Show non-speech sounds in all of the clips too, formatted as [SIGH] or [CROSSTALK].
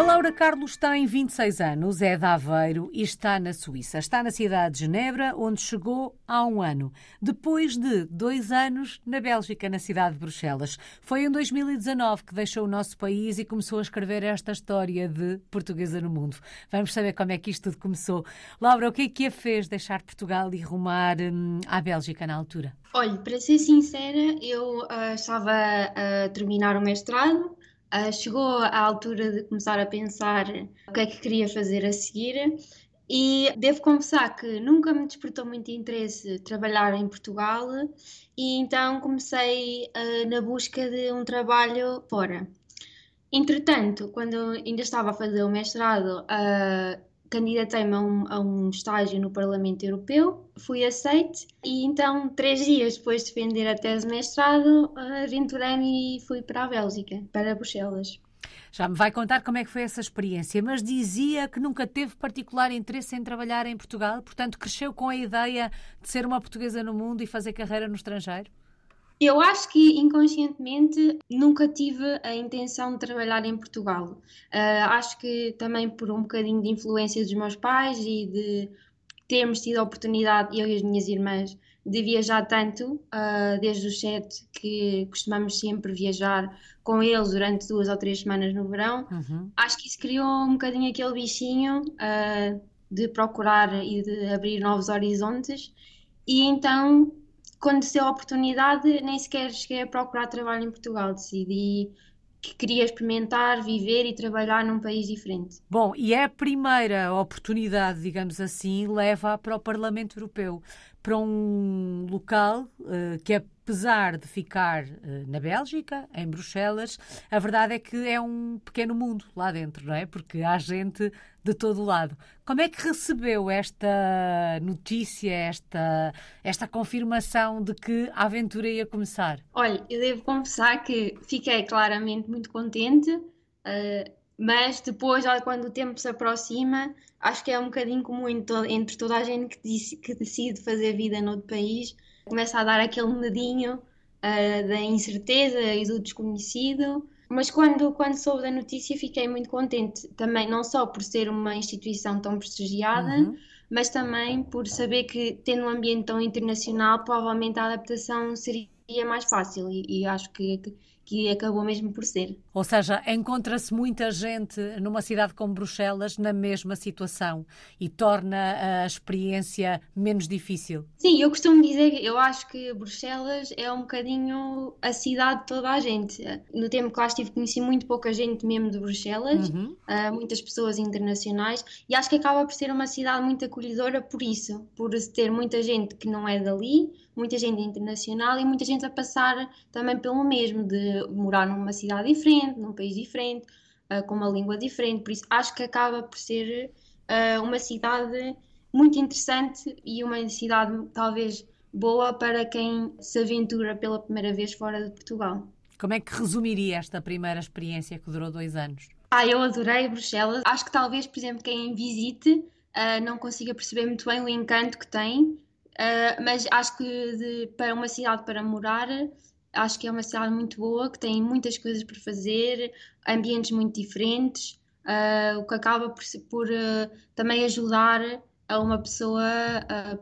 A Laura Carlos tem 26 anos, é de Aveiro e está na Suíça. Está na cidade de Genebra, onde chegou há um ano. Depois de dois anos na Bélgica, na cidade de Bruxelas. Foi em 2019 que deixou o nosso país e começou a escrever esta história de portuguesa no mundo. Vamos saber como é que isto tudo começou. Laura, o que é que a fez deixar Portugal e rumar hum, à Bélgica na altura? Olha, para ser sincera, eu uh, estava a terminar o mestrado Uh, chegou à altura de começar a pensar o que é que queria fazer a seguir e devo confessar que nunca me despertou muito interesse trabalhar em Portugal e então comecei uh, na busca de um trabalho fora. Entretanto, quando ainda estava a fazer o mestrado, uh, candidatei-me a, um, a um estágio no Parlamento Europeu, fui aceite e então, três dias depois de defender a tese de mestrado, aventurei-me e fui para a Bélgica, para Bruxelas. Já me vai contar como é que foi essa experiência, mas dizia que nunca teve particular interesse em trabalhar em Portugal, portanto cresceu com a ideia de ser uma portuguesa no mundo e fazer carreira no estrangeiro? Eu acho que inconscientemente nunca tive a intenção de trabalhar em Portugal. Uh, acho que também por um bocadinho de influência dos meus pais e de termos tido a oportunidade, eu e as minhas irmãs, de viajar tanto, uh, desde os sete, que costumamos sempre viajar com eles durante duas ou três semanas no verão. Uhum. Acho que isso criou um bocadinho aquele bichinho uh, de procurar e de abrir novos horizontes. E então quando se deu a oportunidade, nem sequer cheguei a procurar trabalho em Portugal. Decidi que queria experimentar, viver e trabalhar num país diferente. Bom, e é a primeira oportunidade, digamos assim, leva para o Parlamento Europeu, para um local uh, que é apesar de ficar uh, na Bélgica, em Bruxelas, a verdade é que é um pequeno mundo lá dentro, não é? Porque há gente de todo lado. Como é que recebeu esta notícia, esta, esta confirmação de que a aventura ia começar? Olha, eu devo confessar que fiquei claramente muito contente, uh, mas depois, quando o tempo se aproxima, acho que é um bocadinho comum entre toda a gente que, que decide fazer vida noutro país começa a dar aquele medinho uh, da incerteza e do desconhecido. Mas quando, quando soube da notícia fiquei muito contente, também não só por ser uma instituição tão prestigiada, uhum. mas também por saber que, tendo um ambiente tão internacional, provavelmente a adaptação seria mais fácil e, e acho que, que acabou mesmo por ser. Ou seja, encontra-se muita gente numa cidade como Bruxelas na mesma situação e torna a experiência menos difícil. Sim, eu costumo dizer, eu acho que Bruxelas é um bocadinho a cidade de toda a gente. No tempo que lá estive conheci muito pouca gente mesmo de Bruxelas, uhum. uh, muitas pessoas internacionais e acho que acaba por ser uma cidade muito acolhedora por isso, por ter muita gente que não é dali, muita gente internacional e muita gente a passar também pelo mesmo, de morar numa cidade diferente, num país diferente, uh, com uma língua diferente. Por isso, acho que acaba por ser uh, uma cidade muito interessante e uma cidade talvez boa para quem se aventura pela primeira vez fora de Portugal. Como é que resumiria esta primeira experiência que durou dois anos? Ah, eu adorei Bruxelas. Acho que talvez, por exemplo, quem visite uh, não consiga perceber muito bem o encanto que tem, Uh, mas acho que de, para uma cidade para morar, acho que é uma cidade muito boa, que tem muitas coisas para fazer, ambientes muito diferentes, uh, o que acaba por, por uh, também ajudar a uma pessoa,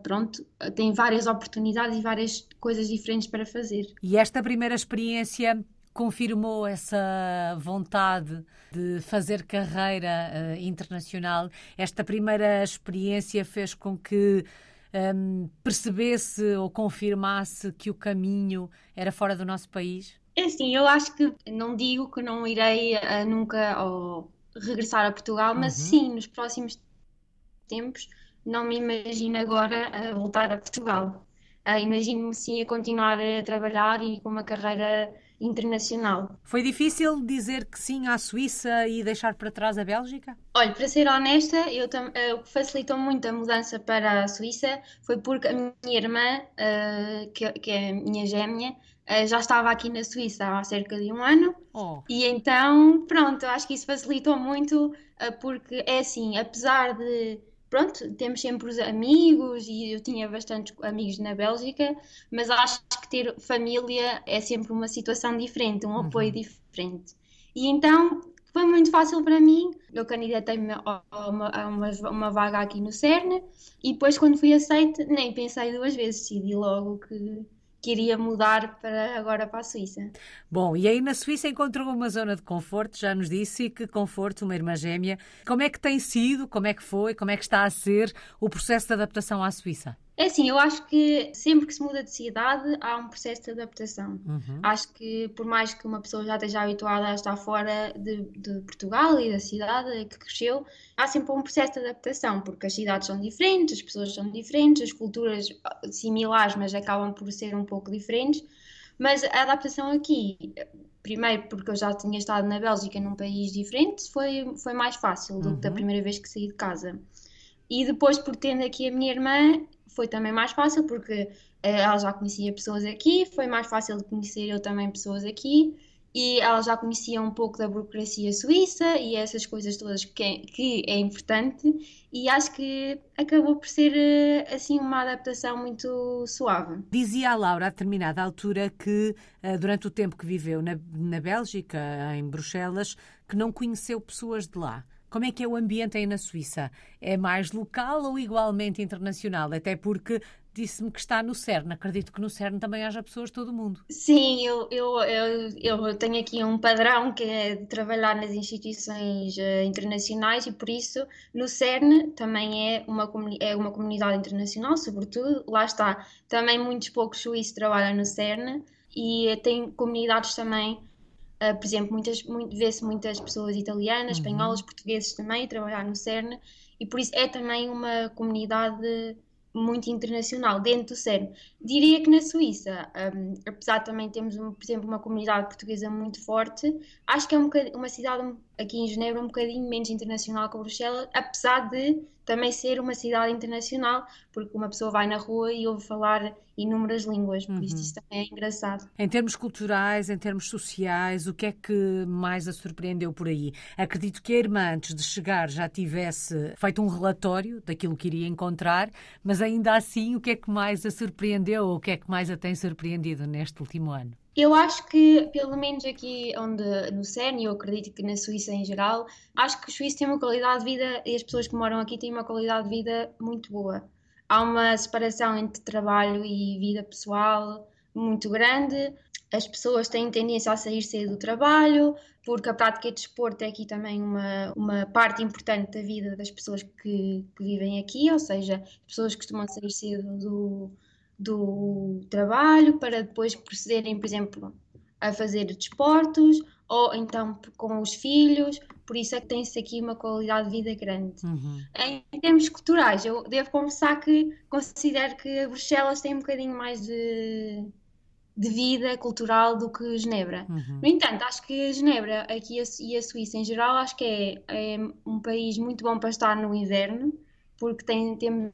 pronto, tem várias oportunidades e várias coisas diferentes para fazer. E esta primeira experiência confirmou essa vontade de fazer carreira internacional? Esta primeira experiência fez com que um, percebesse ou confirmasse que o caminho era fora do nosso país? É assim, eu acho que não digo que não irei uh, nunca ou, regressar a Portugal, mas uhum. sim, nos próximos tempos não me imagino agora a voltar a Portugal. Uh, Imagino-me sim a continuar a trabalhar e com uma carreira internacional. Foi difícil dizer que sim à Suíça e deixar para trás a Bélgica? Olha, para ser honesta, eu, uh, o que facilitou muito a mudança para a Suíça foi porque a minha irmã, uh, que, que, é minha gêmea, uh, já estava aqui na Suíça há cerca de um ano. Oh. E então, pronto, acho que isso facilitou muito, porque é assim, apesar de pronto, temos sempre os amigos e eu tinha bastantes amigos na Bélgica, mas acho que ter família é sempre uma situação diferente, um apoio uhum. diferente. E então foi muito fácil para mim. Eu candidatei-me a uma, a uma, uma vaga aqui no CERN e depois, quando fui aceite, nem pensei duas vezes, decidi logo que queria mudar para agora para a Suíça. Bom, e aí na Suíça encontrou uma zona de conforto, já nos disse, e que conforto, uma irmã gêmea. Como é que tem sido, como é que foi, como é que está a ser o processo de adaptação à Suíça? É assim, eu acho que sempre que se muda de cidade há um processo de adaptação. Uhum. Acho que por mais que uma pessoa já esteja habituada a estar fora de, de, Portugal e da cidade que cresceu, há sempre um processo de adaptação, porque as cidades são diferentes, as pessoas são diferentes, as culturas similares, mas acabam por ser um pouco diferentes. Mas a adaptação aqui, primeiro porque eu já tinha estado na Bélgica num país diferente, foi, foi mais fácil do que da uhum. primeira vez que saí de casa. E depois, por tendo aqui a minha irmã, foi também mais fácil porque eh, ela já conhecia pessoas aqui, foi mais fácil de conhecer eu também pessoas aqui e ela já conhecia um pouco da burocracia suíça e essas coisas todas que é, que é importante e acho que acabou por ser eh, assim uma adaptação muito suave. Dizia a Laura a determinada altura que eh, durante o tempo que viveu na, na Bélgica, em Bruxelas, que não conheceu pessoas de lá. Como é que é o ambiente aí na Suíça? É mais local ou igualmente internacional? Até porque disse-me que está no CERN. Acredito que no CERN também haja pessoas de todo o mundo. Sim, eu, eu, eu, eu tenho aqui um padrão que é trabalhar nas instituições uh, internacionais e por isso no CERN também é uma, é uma comunidade internacional, sobretudo. Lá está, também muitos poucos suíços trabalham no CERN e tem comunidades também Uh, por exemplo, muitas, muito, vê-se muitas pessoas italianas, uhum. espanholas, portugueses também a trabalhar no CERN e por isso é também uma comunidade muito internacional dentro do CERN. Diria que na Suíça, um, apesar de também termos, por exemplo, uma comunidade portuguesa muito forte, acho que é um uma cidade aqui em Genebra um bocadinho menos internacional que Bruxelas, apesar de também ser uma cidade internacional, porque uma pessoa vai na rua e ouve falar inúmeras línguas, por uhum. isso isso também é engraçado. Em termos culturais, em termos sociais, o que é que mais a surpreendeu por aí? Acredito que a irmã, antes de chegar, já tivesse feito um relatório daquilo que iria encontrar, mas ainda assim, o que é que mais a surpreendeu ou o que é que mais a tem surpreendido neste último ano? Eu acho que, pelo menos aqui onde, no CERN, e eu acredito que na Suíça em geral, acho que os suíços têm uma qualidade de vida e as pessoas que moram aqui têm uma qualidade de vida muito boa. Há uma separação entre trabalho e vida pessoal muito grande. As pessoas têm tendência a sair cedo do trabalho, porque a prática de desporto é aqui também uma, uma parte importante da vida das pessoas que, que vivem aqui, ou seja, as pessoas costumam sair cedo do, do trabalho para depois procederem, por exemplo, a fazer desportos ou então com os filhos, por isso é que tem-se aqui uma qualidade de vida grande. Uhum. Em, termos culturais, eu devo confessar que considero que Bruxelas tem um bocadinho mais de, de vida cultural do que Genebra. Uhum. No entanto, acho que Genebra aqui e a Suíça em geral, acho que é, é um país muito bom para estar no inverno, porque tem, temos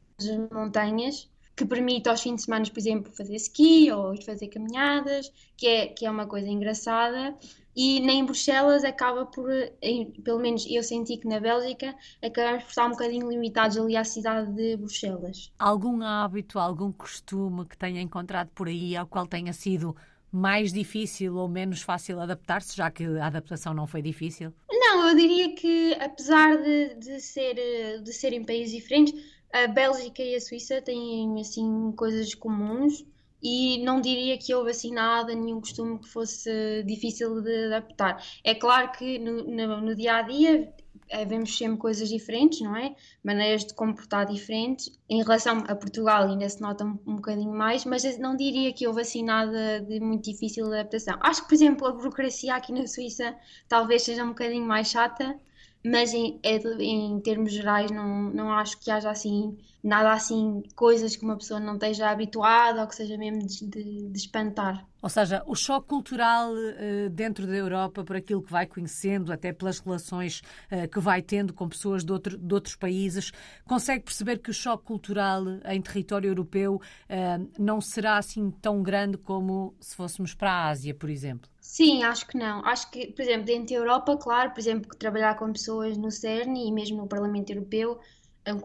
montanhas que permite aos fins de semana, por exemplo, fazer ski ou ir fazer caminhadas, que é, que é uma coisa engraçada. E nem em Bruxelas acaba por, em, pelo menos eu senti que na Bélgica, acabamos por estar um bocadinho limitados ali à cidade de Bruxelas. Algum hábito, algum costume que tenha encontrado por aí ao qual tenha sido mais difícil ou menos fácil adaptar-se, já que a adaptação não foi difícil? Não, eu diria que apesar de, de, ser, de serem países diferentes, a Bélgica e a Suíça têm assim coisas comuns e não diria que houve assim nada, nenhum costume que fosse difícil de adaptar. É claro que no, no, no dia a dia eh, vemos sempre coisas diferentes, não é? Maneiras de comportar diferentes. Em relação a Portugal ainda se nota um, um bocadinho mais, mas não diria que houve assim nada de muito difícil de adaptação. Acho que, por exemplo, a burocracia aqui na Suíça talvez seja um bocadinho mais chata, mas em, é em termos gerais não, não acho que haja assim nada assim, coisas que uma pessoa não esteja habituada ou que seja mesmo de, de, de espantar. Ou seja, o choque cultural uh, dentro da Europa, por aquilo que vai conhecendo, até pelas relações uh, que vai tendo com pessoas de, outro, de, outros países, consegue perceber que o choque cultural em território europeu uh, não será assim tão grande como se fôssemos para a Ásia, por exemplo? Sim, acho que não. Acho que, por exemplo, dentro da Europa, claro, por exemplo, trabalhar com pessoas no CERN e mesmo no Parlamento Europeu,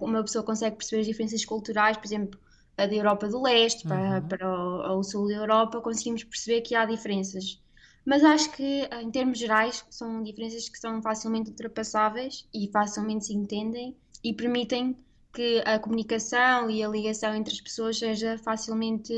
uma pessoa consegue perceber as diferenças culturais, por exemplo, da Europa do Leste para, uhum. para o, o, sul da Europa, conseguimos perceber que há diferenças. mas acho que em termos gerais são diferenças que são facilmente ultrapassáveis e facilmente se entendem e permitem que a comunicação e a ligação entre as pessoas seja facilmente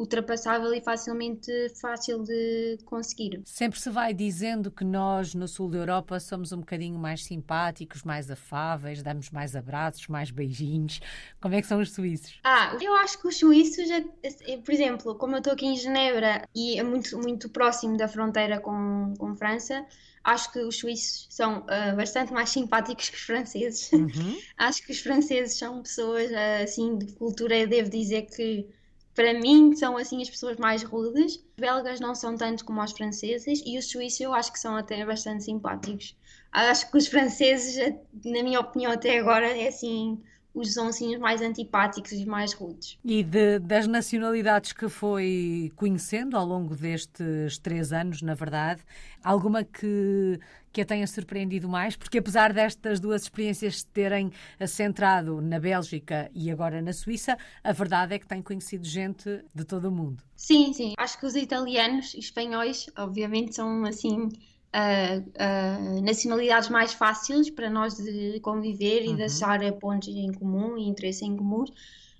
ultrapassável e facilmente fácil de conseguir. Sempre se vai dizendo que nós no sul da Europa somos um bocadinho mais simpáticos, mais afáveis, damos mais abraços, mais beijinhos. Como é que são os suíços? Ah, eu acho que os suíços, é, é, por exemplo, como eu estou aqui em Genebra e é muito, muito próximo da fronteira com, com França, acho que os suíços são uh, bastante mais simpáticos que os franceses. Uhum. [LAUGHS] acho que os franceses são pessoas uh, assim de cultura, eu devo dizer que para mim são assim as pessoas mais rudes. Os belgas não são tanto como os franceses e os suíços eu acho que são até bastante simpáticos. Acho que os franceses, na minha opinião até agora, é assim os sonsinhos mais antipáticos e mais rudes. E de, das nacionalidades que foi conhecendo ao longo destes três anos, na verdade, alguma que, que a tenha surpreendido mais? Porque apesar destas duas experiências terem centrado na Bélgica e agora na Suíça, a verdade é que tem conhecido gente de todo o mundo. Sim, sim. Acho que os italianos e espanhóis, obviamente, são assim uh, uh, nacionalidades mais fáceis para nós de conviver uhum. e de achar pontos em comum e interesses em comuns.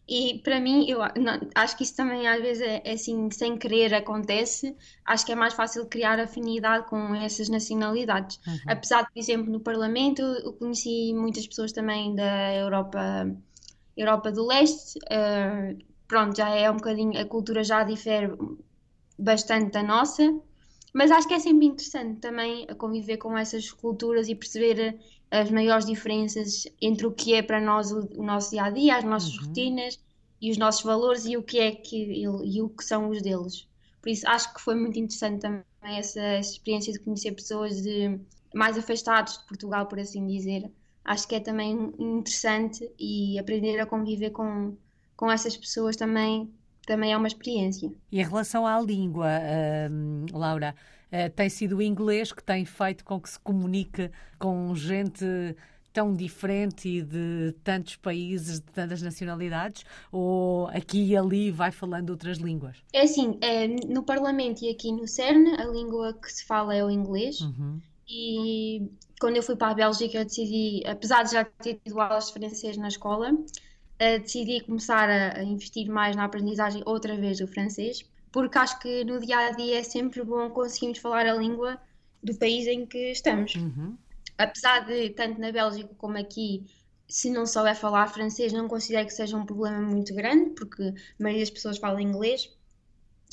E para mim, eu não, acho que isso também às vezes é, é, assim, sem querer acontece. Acho que é mais fácil criar afinidade com essas nacionalidades. Uhum. Apesar de, por exemplo, no Parlamento, eu conheci muitas pessoas também da Europa, Europa do Leste. Uh, pronto, já é um bocadinho, a cultura já difere bastante da nossa. Mas acho que é sempre interessante também conviver com essas culturas e perceber eh, as maiores diferenças entre o que é para nós o, o nosso dia a dia, as nossas uhum. rotinas e os nossos valores e o que é que e o que são os deles. Por isso acho que foi muito interessante também essa, essa experiência de conhecer pessoas de, mais afastados de Portugal, por assim dizer. Acho que é também interessante e aprender a conviver com, com essas pessoas também também é uma experiência. E em relação à língua, uh, Laura, uh, tem sido o inglês que tem feito com que se comunique com gente tão diferente e de tantos países, de tantas nacionalidades, ou aqui e ali vai falando outras línguas? É assim, é, no Parlamento e aqui no CERN, a língua que se fala é o inglês. Uhum. E quando eu fui para a Bélgica, eu decidi, apesar de já ter tido aulas de francês na escola, decidi começar a, a, investir mais na aprendizagem outra vez do francês, porque acho que no dia a dia é sempre bom conseguirmos falar a língua do país em que estamos. Uhum. Apesar de, tanto na Bélgica como aqui, se não souber falar francês, não considero que seja um problema muito grande, porque a maioria das pessoas fala inglês.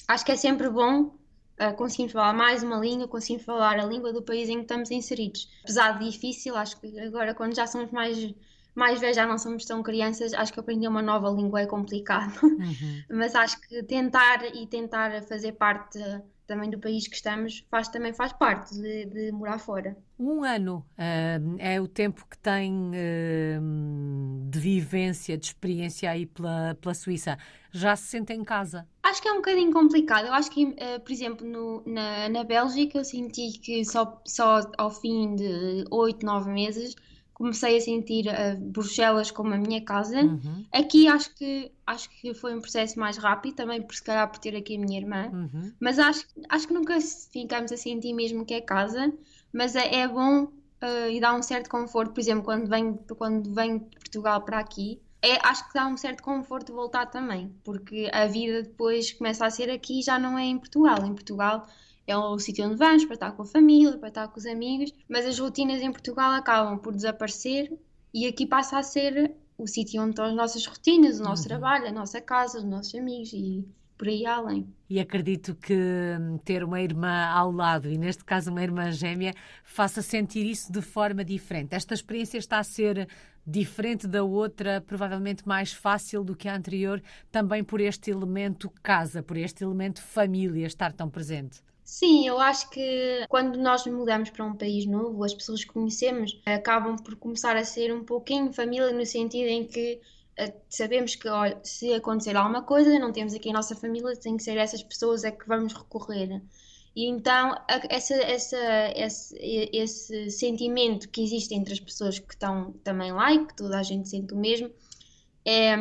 Acho que é sempre bom uh, conseguirmos falar mais uma língua, conseguirmos falar a língua do país em que estamos inseridos. Apesar de difícil, acho que agora, quando já somos mais mais velhos já não somos tão crianças, acho que aprender uma nova língua é complicado. Uhum. [LAUGHS] Mas acho que tentar e tentar fazer parte também do país que estamos faz, também faz parte de, de morar fora. Um ano uh, é o tempo que tem uh, de vivência, de experiência aí pela, pela Suíça. Já se sente em casa? Acho que é um bocadinho complicado. Eu acho que, uh, por exemplo, no, na, na Bélgica, eu senti que só, só ao fim de oito, nove meses comecei a sentir uh, Bruxelas como a minha casa. Uhum. Aqui acho que acho que foi um processo mais rápido, também por se calhar por ter aqui a minha irmã. Uhum. Mas acho, acho que nunca ficamos a sentir mesmo que é casa, mas é, é bom uh, e dá um certo conforto, por exemplo, quando venho, quando venho de Portugal para aqui. É, acho que dá um certo conforto voltar também, porque a vida depois começa a ser aqui já não é em Portugal. Em Portugal é o sítio onde vamos para estar com a família, para estar com os amigos, mas as rotinas em Portugal acabam por desaparecer e aqui passa a ser o sítio onde estão as nossas rotinas, o nosso uhum. trabalho, a nossa casa, os nossos amigos e por aí além. E acredito que hum, ter uma irmã ao lado, e neste caso uma irmã gêmea, faça sentir isso de forma diferente. Esta experiência está a ser diferente da outra, provavelmente mais fácil do que a anterior, também por este elemento casa, por este elemento família estar tão presente. Sim, eu acho que quando nós mudamos para um país novo, as pessoas que conhecemos acabam por começar a ser um pouquinho família, no sentido em que uh, sabemos que olha, se acontecer alguma coisa, não temos aqui a nossa família, tem que ser essas pessoas a que vamos recorrer. E então, essa, essa, esse, esse sentimento que existe entre as pessoas que estão também lá e que toda a gente sente o mesmo é,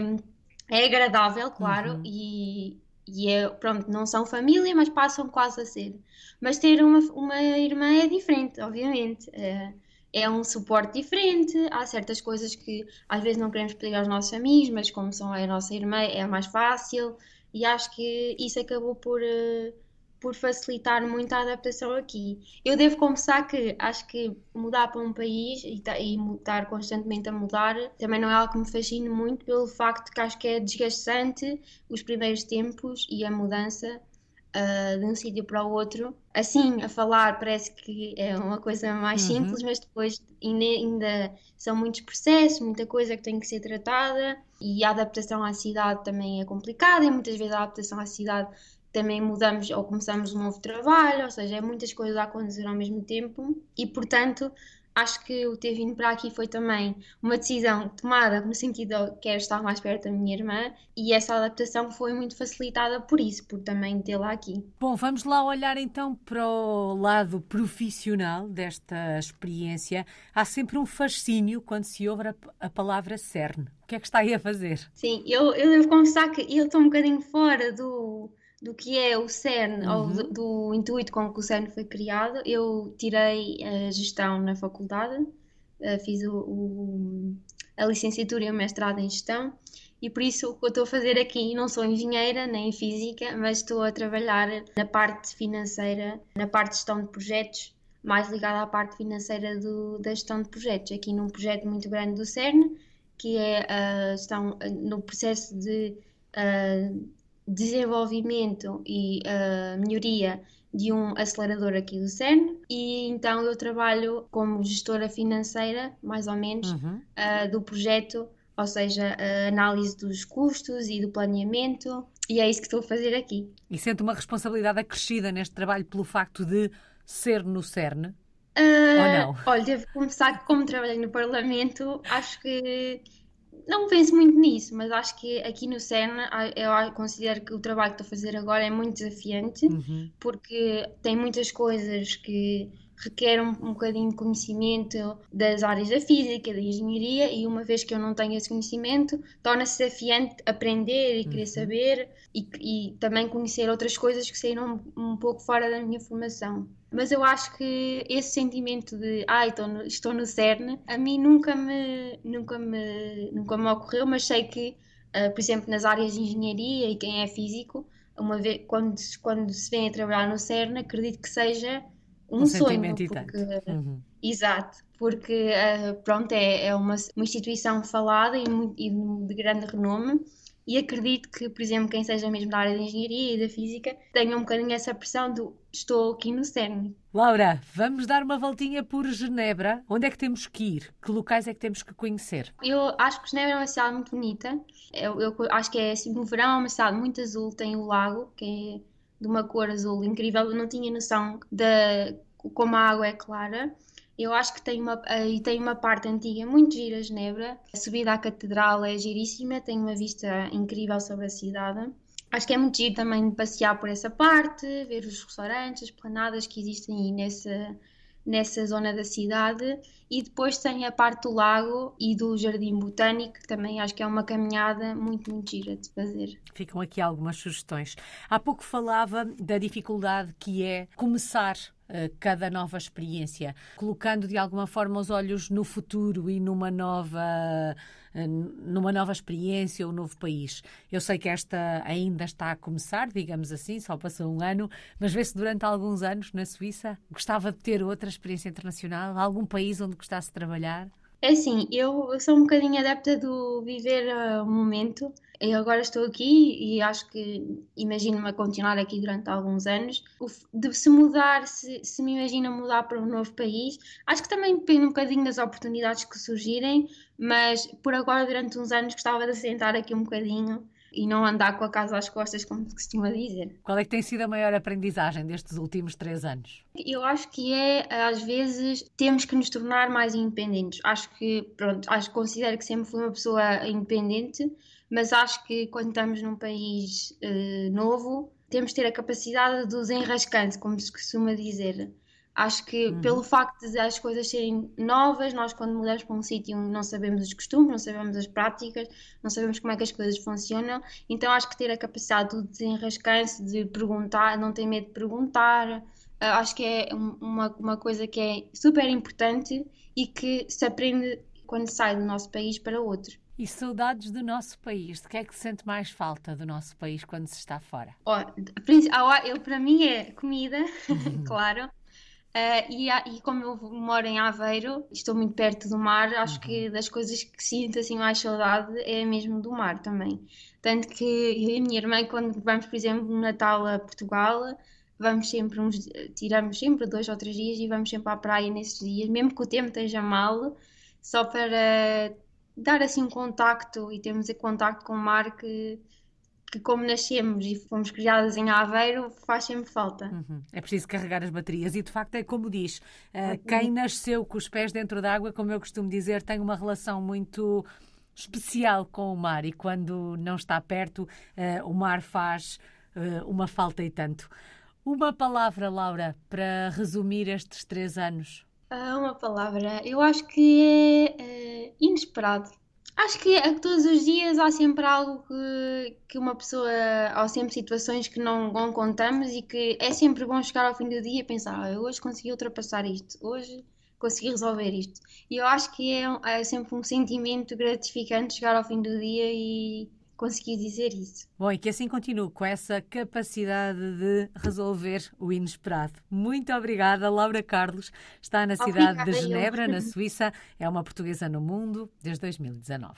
é agradável, claro, uhum. e, e é, pronto, não são família, mas passam quase a ser. Mas ter uma, uma irmã é diferente, obviamente. É, é um suporte diferente. Há certas coisas que às vezes não queremos pedir aos nossos amigos, mas como são a nossa irmã, é mais fácil. E acho que isso acabou por. Uh, por facilitar muito a adaptação aqui. Eu devo confessar que acho que mudar para um país e, e estar constantemente a mudar também não é algo que me fascine muito pelo facto que acho que é desgastante os primeiros tempos e a mudança uh, de um sítio para o outro. Assim, a falar parece que é uma coisa mais uhum. simples, mas depois ainda, ainda são muitos processos, muita coisa que tem que ser tratada e a adaptação à cidade também é complicada e muitas vezes a adaptação à cidade também mudamos ou começamos um novo trabalho, ou seja, é muitas coisas a acontecer ao mesmo tempo e, portanto, acho que o ter vindo para aqui foi também uma decisão tomada no sentido de quero estar mais perto da minha irmã e essa adaptação foi muito facilitada por isso, por também tê-la aqui. Bom, vamos lá olhar então para o lado profissional desta experiência. Há sempre um fascínio quando se ouve a, a palavra CERN. O que é que está aí a fazer? Sim, eu, eu devo confessar que eu estou um bocadinho fora do do que é o CERN, uhum. ou do, do, intuito com que o CERN foi criado. Eu tirei a gestão na faculdade, uh, fiz o, o, a licenciatura e o mestrado em gestão, e por isso o que eu estou a fazer aqui, não sou engenheira nem física, mas estou a trabalhar na parte financeira, na parte de gestão de projetos, mais ligada à parte financeira do, da gestão de projetos, aqui num projeto muito grande do CERN, que é a gestão no processo de uh, desenvolvimento e uh, melhoria de um acelerador aqui do CERN e então eu trabalho como gestora financeira, mais ou menos, uhum. uh, do projeto, ou seja, a análise dos custos e do planeamento e é isso que estou a fazer aqui. E sente uma responsabilidade acrescida neste trabalho pelo facto de ser no CERN? Uh, ou não? Olha, devo começar que como trabalhei no Parlamento, acho que não penso muito nisso, mas acho que aqui no CERN eu considero que o trabalho que estou a fazer agora é muito desafiante, uhum. porque tem muitas coisas que requerem um, um bocadinho de conhecimento das áreas da física, da engenharia, e uma vez que eu não tenho esse conhecimento, torna-se desafiante aprender e querer uhum. saber e, e, também conhecer outras coisas que saíram um, um pouco fora da minha formação mas eu acho que esse sentimento de ai, estou no, estou no CERN, a mim nunca me, nunca me, nunca me ocorreu, mas sei que, uh, por exemplo, nas áreas de engenharia e quem é físico, uma vez, quando, quando se vem a trabalhar no CERN, acredito que seja um, um sonho. Porque, uhum. Exato, porque uh, pronto, é, é uma, uma instituição falada e, e de grande renome e acredito que, por exemplo, quem seja mesmo da área da engenharia e da física tenha um bocadinho essa pressão do estou aqui no CERN. Laura, vamos dar uma voltinha por Genebra. Onde é que temos que ir? Que locais é que temos que conhecer? Eu acho que Genebra é uma cidade muito bonita. Eu, eu acho que é assim, no verão é uma cidade muito azul, tem o lago, que é de uma cor azul incrível. Eu não tinha noção de como a água é clara. Eu acho que tem uma, e tem uma parte antiga muito gira, Genebra. A subida à catedral é giríssima, tem uma vista incrível sobre a cidade. Acho que é muito giro também passear por essa parte, ver os restaurantes, as planadas que existem nessa, nessa zona da cidade. E depois tem a parte do lago e do jardim botânico, que também acho que é uma caminhada muito, muito gira de fazer. Ficam aqui algumas sugestões. Há pouco falava da dificuldade que é começar cada nova experiência, colocando de alguma forma os olhos no futuro e numa nova eh, numa nova experiência ou um novo país. Eu sei que esta ainda está a começar, digamos assim, só passou um ano, mas vê-se durante alguns anos na Suíça. Gostava de ter outra experiência internacional, algum país onde gostasse de trabalhar? É assim, eu sou um bocadinho adepta do viver uh, o momento. Eu agora estou aqui e acho que imagino-me a continuar aqui durante alguns anos. De se mudar, se, se me imagino mudar para um novo país, acho que também depende um bocadinho das oportunidades que surgirem, mas por agora, durante uns anos, gostava de sentar aqui um bocadinho e não andar com a casa às costas, como se costuma dizer. Qual é que tem sido a maior aprendizagem destes últimos três anos? Eu acho que é, às vezes, temos que nos tornar mais independentes. Acho que, pronto, acho, considero que sempre fui uma pessoa independente, mas acho que quando estamos num país uh, novo, temos de ter a capacidade de os enrascando, como se costuma dizer. Acho que uhum. pelo facto de as coisas serem novas, nós quando mudamos para um sítio não sabemos os costumes, não sabemos as práticas, não sabemos como é que as coisas funcionam, então acho que ter a capacidade de desenrascar-se, de perguntar, não ter medo de perguntar, eh, acho que é uma, uma coisa que é super importante e que se aprende quando sai do nosso país para outro. E saudades do nosso país? De que é que se sente mais falta do nosso país quando se está fora? Oh, eu, para mim é comida, [LAUGHS] claro. Uh, e, e, como eu moro em Aveiro, estou muito perto do mar, acho uhum. que das coisas que sinto assim mais saudade é mesmo do mar também. Tanto que [LAUGHS] eu e a minha irmã, quando vamos, por exemplo, no Natal a Portugal, vamos sempre uns, tiramos sempre dois ou três dias e vamos sempre à praia nesses dias, mesmo que o tempo esteja mal, só para dar assim um contacto e termos contacto com o mar que que como nascemos e fomos criadas em Aveiro, faz sempre falta. Uhum. É preciso carregar as baterias e de facto é como diz, uh, quem nasceu com os pés dentro d'água, como eu costumo dizer, tem uma relação muito especial com o mar e quando não está perto, uh, o mar faz uh, uma falta e tanto. Uma palavra, Laura, para resumir estes três anos. Ah, uma palavra, eu acho que é inesperado Acho que é todos os dias há sempre algo que, que uma pessoa, há sempre situações que não, não contamos e que é sempre bom chegar ao fim do dia e pensar, ah, hoje consegui ultrapassar isto, hoje consegui resolver isto. E eu acho que é, é sempre um sentimento gratificante chegar ao fim do dia e conseguir dizer isso. Bom, e que assim continue com essa capacidade de resolver o inesperado. Muito obrigada, Laura Carlos. Está na cidade obrigada, de Genebra, eu. na Suíça. É uma portuguesa no mundo desde 2019.